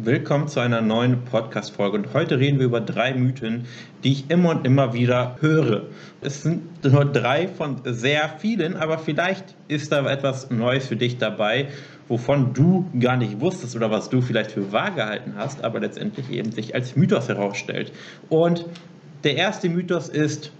Willkommen zu einer neuen Podcast-Folge und heute reden wir über drei Mythen, die ich immer und immer wieder höre. Es sind nur drei von sehr vielen, aber vielleicht ist da etwas Neues für dich dabei, wovon du gar nicht wusstest oder was du vielleicht für wahr gehalten hast, aber letztendlich eben sich als Mythos herausstellt. Und der erste Mythos ist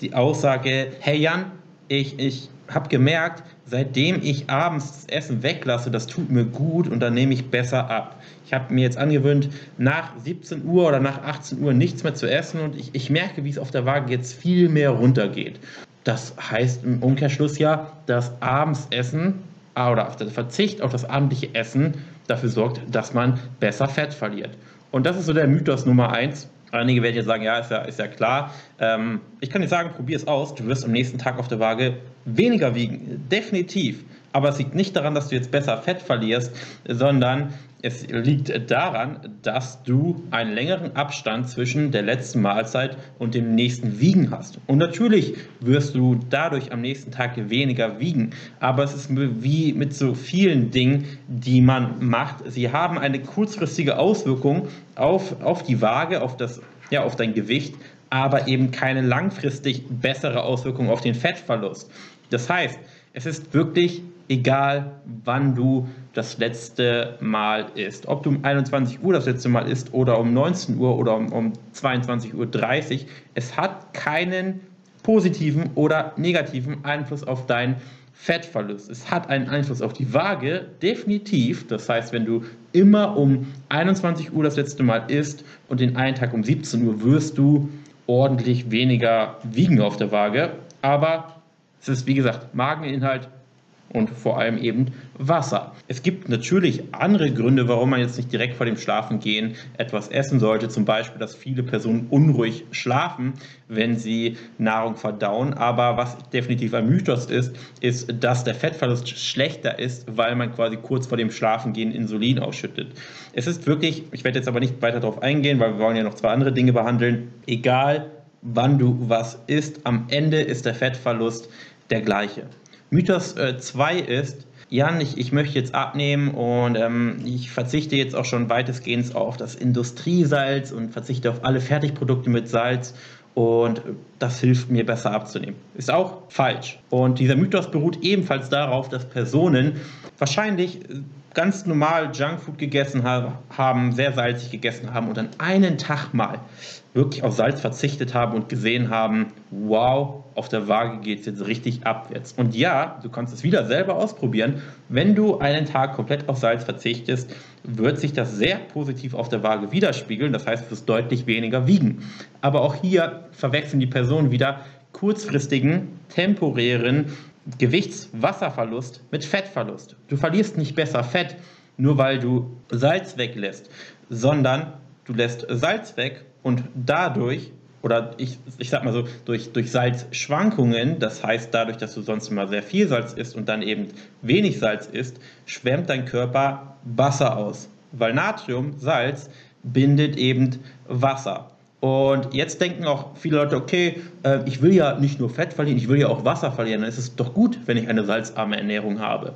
die Aussage, hey Jan, ich, ich habe gemerkt, seitdem ich abends das Essen weglasse, das tut mir gut und dann nehme ich besser ab. Ich habe mir jetzt angewöhnt, nach 17 Uhr oder nach 18 Uhr nichts mehr zu essen und ich, ich merke, wie es auf der Waage jetzt viel mehr runtergeht. Das heißt im Umkehrschluss ja, dass Abendsessen ah, oder der Verzicht auf das abendliche Essen dafür sorgt, dass man besser Fett verliert. Und das ist so der Mythos Nummer eins. Einige werden jetzt sagen, ja, ist ja, ist ja klar. Ähm, ich kann dir sagen, probier es aus. Du wirst am nächsten Tag auf der Waage weniger wiegen. Definitiv. Aber es liegt nicht daran, dass du jetzt besser Fett verlierst, sondern es liegt daran, dass du einen längeren Abstand zwischen der letzten Mahlzeit und dem nächsten Wiegen hast. Und natürlich wirst du dadurch am nächsten Tag weniger wiegen. Aber es ist wie mit so vielen Dingen, die man macht. Sie haben eine kurzfristige Auswirkung auf, auf die Waage, auf, das, ja, auf dein Gewicht, aber eben keine langfristig bessere Auswirkung auf den Fettverlust. Das heißt, es ist wirklich egal, wann du das letzte Mal isst. Ob du um 21 Uhr das letzte Mal isst oder um 19 Uhr oder um, um 22.30 Uhr, es hat keinen positiven oder negativen Einfluss auf dein Fettverlust. Es hat einen Einfluss auf die Waage, definitiv. Das heißt, wenn du immer um 21 Uhr das letzte Mal isst und den einen Tag um 17 Uhr wirst du ordentlich weniger wiegen auf der Waage. Aber es ist, wie gesagt, Mageninhalt und vor allem eben Wasser. Es gibt natürlich andere Gründe, warum man jetzt nicht direkt vor dem Schlafengehen etwas essen sollte. Zum Beispiel, dass viele Personen unruhig schlafen, wenn sie Nahrung verdauen. Aber was definitiv ein Mythos ist, ist, dass der Fettverlust schlechter ist, weil man quasi kurz vor dem Schlafengehen Insulin ausschüttet. Es ist wirklich, ich werde jetzt aber nicht weiter darauf eingehen, weil wir wollen ja noch zwei andere Dinge behandeln. Egal, wann du was isst, am Ende ist der Fettverlust der gleiche. Mythos 2 äh, ist, Jan, ich, ich möchte jetzt abnehmen und ähm, ich verzichte jetzt auch schon weitestgehend auf das Industriesalz und verzichte auf alle Fertigprodukte mit Salz und das hilft mir besser abzunehmen. Ist auch falsch. Und dieser Mythos beruht ebenfalls darauf, dass Personen wahrscheinlich ganz normal Junkfood gegessen haben, sehr salzig gegessen haben und dann einen Tag mal wirklich auf Salz verzichtet haben und gesehen haben, wow, auf der Waage geht es jetzt richtig abwärts. Und ja, du kannst es wieder selber ausprobieren. Wenn du einen Tag komplett auf Salz verzichtest, wird sich das sehr positiv auf der Waage widerspiegeln. Das heißt, es wirst deutlich weniger wiegen. Aber auch hier verwechseln die Personen wieder kurzfristigen, temporären Gewichtswasserverlust mit Fettverlust. Du verlierst nicht besser Fett, nur weil du Salz weglässt, sondern du lässt Salz weg und dadurch, oder ich, ich sag mal so, durch, durch Salzschwankungen, das heißt dadurch, dass du sonst immer sehr viel Salz isst und dann eben wenig Salz isst, schwemmt dein Körper Wasser aus. Weil Natrium, Salz, bindet eben Wasser. Und jetzt denken auch viele Leute, okay, äh, ich will ja nicht nur Fett verlieren, ich will ja auch Wasser verlieren. Dann ist es doch gut, wenn ich eine salzarme Ernährung habe.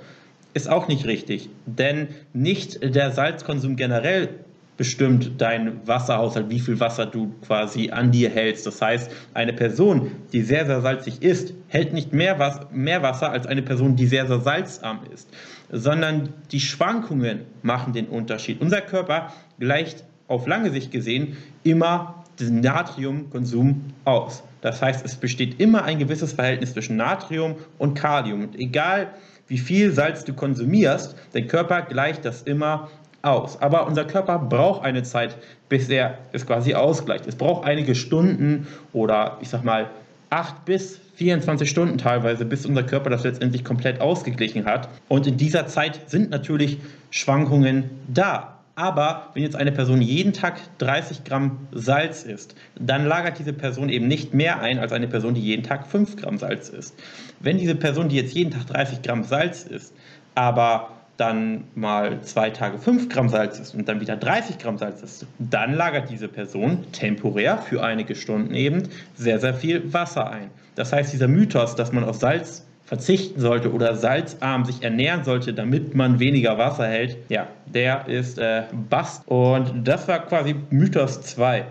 Ist auch nicht richtig, denn nicht der Salzkonsum generell bestimmt dein Wasserhaushalt, wie viel Wasser du quasi an dir hältst. Das heißt, eine Person, die sehr, sehr salzig ist, hält nicht mehr Wasser als eine Person, die sehr, sehr salzarm ist, sondern die Schwankungen machen den Unterschied. Unser Körper gleicht auf lange Sicht gesehen immer den Natriumkonsum aus. Das heißt, es besteht immer ein gewisses Verhältnis zwischen Natrium und Kalium. Und egal, wie viel Salz du konsumierst, dein Körper gleicht das immer aus. Aber unser Körper braucht eine Zeit, bis er es quasi ausgleicht. Es braucht einige Stunden oder ich sag mal 8 bis 24 Stunden teilweise, bis unser Körper das letztendlich komplett ausgeglichen hat. Und in dieser Zeit sind natürlich Schwankungen da. Aber wenn jetzt eine Person jeden Tag 30 Gramm Salz isst, dann lagert diese Person eben nicht mehr ein als eine Person, die jeden Tag 5 Gramm Salz isst. Wenn diese Person, die jetzt jeden Tag 30 Gramm Salz isst, aber dann mal zwei Tage 5 Gramm Salz isst und dann wieder 30 Gramm Salz isst, dann lagert diese Person temporär für einige Stunden eben sehr, sehr viel Wasser ein. Das heißt, dieser Mythos, dass man auf Salz verzichten sollte oder salzarm sich ernähren sollte, damit man weniger Wasser hält, ja, der ist äh, Bast. Und das war quasi Mythos 2.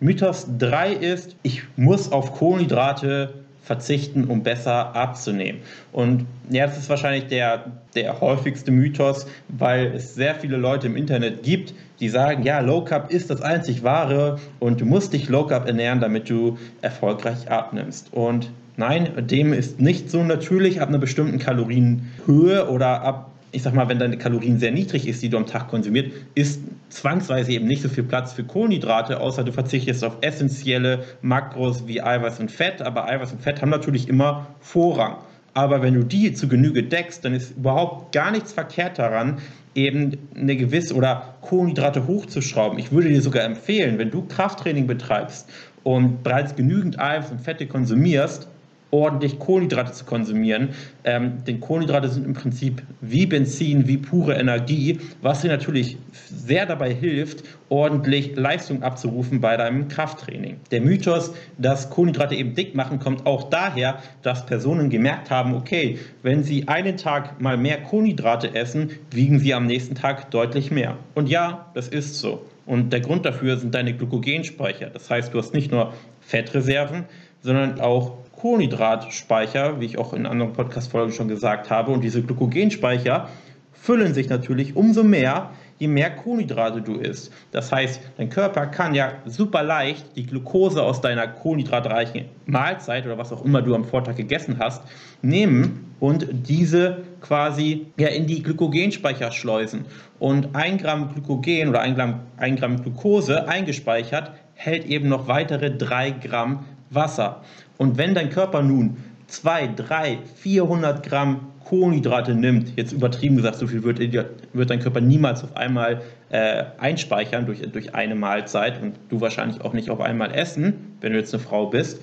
Mythos 3 ist, ich muss auf Kohlenhydrate verzichten, um besser abzunehmen. Und ja, das ist wahrscheinlich der, der häufigste Mythos, weil es sehr viele Leute im Internet gibt, die sagen, ja, Low Carb ist das einzig wahre und du musst dich Low Carb ernähren, damit du erfolgreich abnimmst. Und nein, dem ist nicht so natürlich ab einer bestimmten Kalorienhöhe oder ab ich sag mal, wenn deine Kalorien sehr niedrig ist, die du am Tag konsumiert, ist zwangsweise eben nicht so viel Platz für Kohlenhydrate, außer du verzichtest auf essentielle Makros wie Eiweiß und Fett. Aber Eiweiß und Fett haben natürlich immer Vorrang. Aber wenn du die zu Genüge deckst, dann ist überhaupt gar nichts verkehrt daran, eben eine gewisse oder Kohlenhydrate hochzuschrauben. Ich würde dir sogar empfehlen, wenn du Krafttraining betreibst und bereits genügend Eiweiß und Fette konsumierst, ordentlich Kohlenhydrate zu konsumieren. Ähm, denn Kohlenhydrate sind im Prinzip wie Benzin, wie pure Energie, was dir natürlich sehr dabei hilft, ordentlich Leistung abzurufen bei deinem Krafttraining. Der Mythos, dass Kohlenhydrate eben dick machen, kommt auch daher, dass Personen gemerkt haben, okay, wenn sie einen Tag mal mehr Kohlenhydrate essen, wiegen sie am nächsten Tag deutlich mehr. Und ja, das ist so. Und der Grund dafür sind deine Glykogenspeicher. Das heißt, du hast nicht nur Fettreserven, sondern auch Kohlenhydratspeicher, wie ich auch in anderen Podcast-Folgen schon gesagt habe. Und diese Glykogenspeicher füllen sich natürlich umso mehr, je mehr Kohlenhydrate du isst. Das heißt, dein Körper kann ja super leicht die Glucose aus deiner kohlenhydratreichen Mahlzeit oder was auch immer du am Vortag gegessen hast, nehmen und diese quasi ja, in die Glykogenspeicher schleusen. Und ein Gramm Glykogen oder ein Gramm, ein Gramm Glucose eingespeichert hält eben noch weitere drei Gramm Wasser. Und wenn dein Körper nun 2, 3, 400 Gramm Kohlenhydrate nimmt, jetzt übertrieben gesagt, so viel wird, wird dein Körper niemals auf einmal äh, einspeichern durch, durch eine Mahlzeit und du wahrscheinlich auch nicht auf einmal essen, wenn du jetzt eine Frau bist,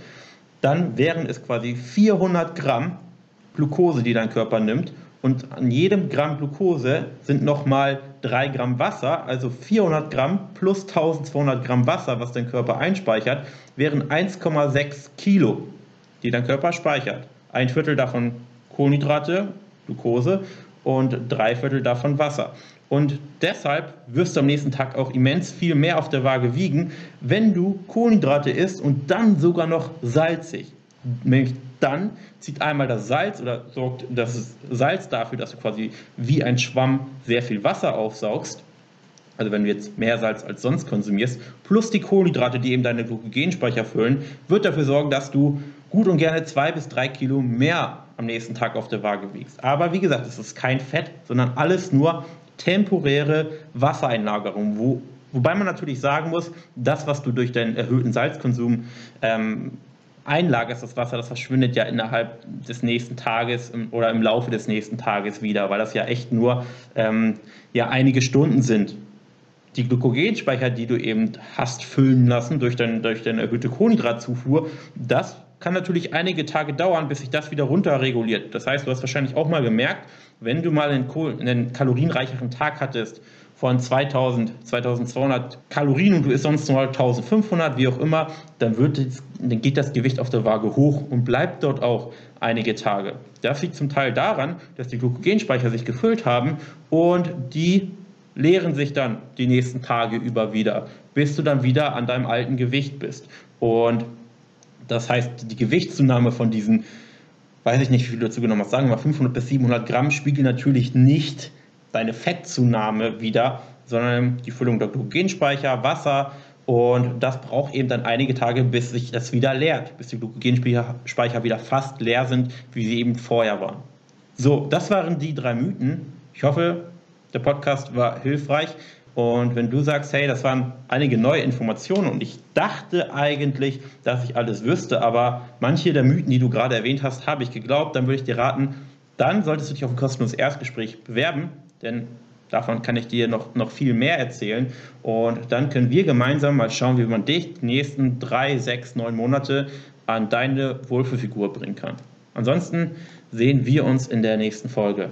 dann wären es quasi 400 Gramm Glucose, die dein Körper nimmt. Und an jedem Gramm Glucose sind nochmal 3 Gramm Wasser, also 400 Gramm plus 1200 Gramm Wasser, was dein Körper einspeichert, wären 1,6 Kilo, die dein Körper speichert. Ein Viertel davon Kohlenhydrate, Glucose und drei Viertel davon Wasser. Und deshalb wirst du am nächsten Tag auch immens viel mehr auf der Waage wiegen, wenn du Kohlenhydrate isst und dann sogar noch salzig. Nämlich dann zieht einmal das Salz oder sorgt das Salz dafür, dass du quasi wie ein Schwamm sehr viel Wasser aufsaugst also wenn du jetzt mehr Salz als sonst konsumierst, plus die Kohlenhydrate, die eben deine Glykogenspeicher füllen, wird dafür sorgen, dass du gut und gerne zwei bis drei Kilo mehr am nächsten Tag auf der Waage wiegst. Aber wie gesagt, es ist kein Fett, sondern alles nur temporäre Wassereinlagerung, wo, wobei man natürlich sagen muss, das, was du durch deinen erhöhten Salzkonsum ähm, einlagerst, das Wasser, das verschwindet ja innerhalb des nächsten Tages oder im Laufe des nächsten Tages wieder, weil das ja echt nur ähm, ja, einige Stunden sind. Die Glykogenspeicher, die du eben hast füllen lassen durch, dein, durch deine erhöhte Kohlenhydratzufuhr, das kann natürlich einige Tage dauern, bis sich das wieder runterreguliert. Das heißt, du hast wahrscheinlich auch mal gemerkt, wenn du mal einen, einen kalorienreicheren Tag hattest von 2000, 2200 Kalorien und du isst sonst nur 1500, wie auch immer, dann, wird, dann geht das Gewicht auf der Waage hoch und bleibt dort auch einige Tage. Das liegt zum Teil daran, dass die Glykogenspeicher sich gefüllt haben und die leeren sich dann die nächsten Tage über wieder, bis du dann wieder an deinem alten Gewicht bist. Und das heißt, die Gewichtszunahme von diesen, weiß ich nicht, wie viel du dazu genommen hast, sagen wir mal 500 bis 700 Gramm, spiegelt natürlich nicht deine Fettzunahme wieder, sondern die Füllung der Glykogenspeicher, Wasser und das braucht eben dann einige Tage, bis sich das wieder leert, bis die Glykogenspeicher wieder fast leer sind, wie sie eben vorher waren. So, das waren die drei Mythen. Ich hoffe, der Podcast war hilfreich. Und wenn du sagst, hey, das waren einige neue Informationen und ich dachte eigentlich, dass ich alles wüsste, aber manche der Mythen, die du gerade erwähnt hast, habe ich geglaubt, dann würde ich dir raten, dann solltest du dich auf ein kostenloses Erstgespräch bewerben, denn davon kann ich dir noch, noch viel mehr erzählen. Und dann können wir gemeinsam mal schauen, wie man dich die nächsten drei, sechs, neun Monate an deine Wohlfühlfigur bringen kann. Ansonsten sehen wir uns in der nächsten Folge.